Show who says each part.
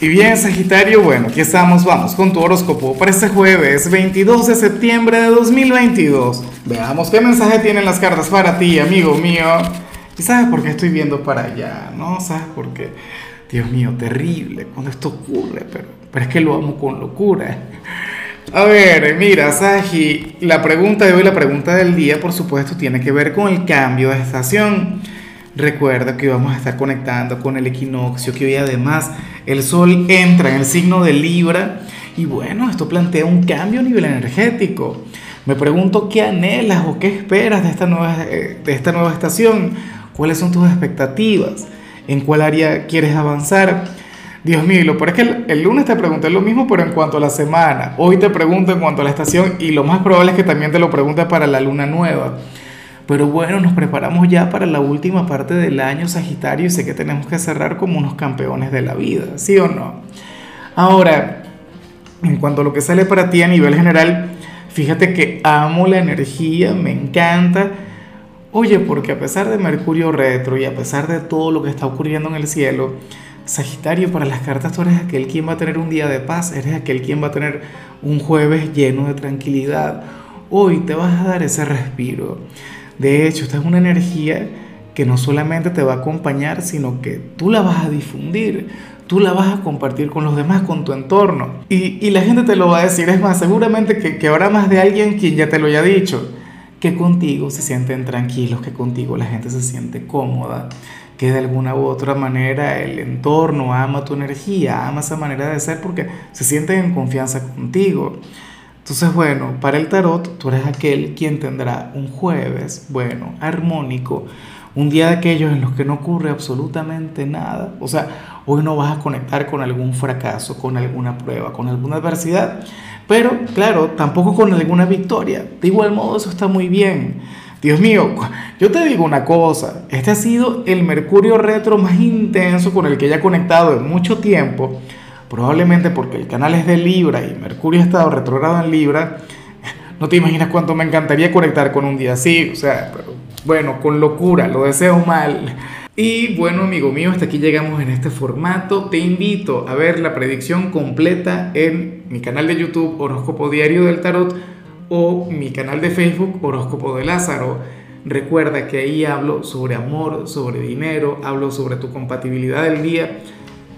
Speaker 1: Y bien, Sagitario, bueno, aquí estamos, vamos con tu horóscopo para este jueves 22 de septiembre de 2022. Veamos qué mensaje tienen las cartas para ti, amigo mío. ¿Y sabes por qué estoy viendo para allá? ¿No? ¿Sabes por qué? Dios mío, terrible cuando esto ocurre, pero, pero es que lo amo con locura. A ver, mira, Sagi, la pregunta de hoy, la pregunta del día, por supuesto, tiene que ver con el cambio de estación. Recuerda que vamos a estar conectando con el equinoccio, que hoy además el sol entra en el signo de Libra y bueno, esto plantea un cambio a nivel energético. Me pregunto qué anhelas o qué esperas de esta nueva, eh, de esta nueva estación, cuáles son tus expectativas, en cuál área quieres avanzar. Dios mío, lo peor es que el, el, lunes te pregunté lo mismo, pero en cuanto a la semana. Hoy te pregunto en cuanto a la estación y lo más probable es que también te lo pregunte para la luna nueva. Pero bueno, nos preparamos ya para la última parte del año Sagitario y sé que tenemos que cerrar como unos campeones de la vida, ¿sí o no? Ahora, en cuanto a lo que sale para ti a nivel general, fíjate que amo la energía, me encanta. Oye, porque a pesar de Mercurio retro y a pesar de todo lo que está ocurriendo en el cielo, Sagitario, para las cartas tú eres aquel quien va a tener un día de paz, eres aquel quien va a tener un jueves lleno de tranquilidad. Hoy te vas a dar ese respiro. De hecho, esta es una energía que no solamente te va a acompañar, sino que tú la vas a difundir, tú la vas a compartir con los demás, con tu entorno. Y, la gente te lo va a decir, es más, seguramente que, que habrá más de alguien quien ya te lo haya dicho, que contigo se sienten tranquilos, que contigo la gente se siente cómoda, que de alguna u otra manera el entorno ama tu energía, ama esa manera de ser porque se sienten en confianza contigo. Entonces, bueno, para el tarot, tú eres aquel quien tendrá un jueves, bueno, armónico, un día de aquellos en los que no ocurre absolutamente nada. O sea, hoy no vas a conectar con algún fracaso, con alguna prueba, con alguna adversidad, pero claro, tampoco con alguna victoria. De igual modo, eso está muy bien. Dios mío, yo te digo una cosa, este ha sido el Mercurio retro más intenso con el que haya conectado en mucho tiempo probablemente porque el canal es de Libra y Mercurio ha estado retrogrado en Libra, no te imaginas cuánto me encantaría conectar con un día así, o sea, pero bueno, con locura, lo deseo mal. Y bueno, amigo mío, hasta aquí llegamos en este formato. Te invito a ver la predicción completa en mi canal de YouTube Horóscopo Diario del Tarot o mi canal de Facebook Horóscopo de Lázaro. Recuerda que ahí hablo sobre amor, sobre dinero, hablo sobre tu compatibilidad del día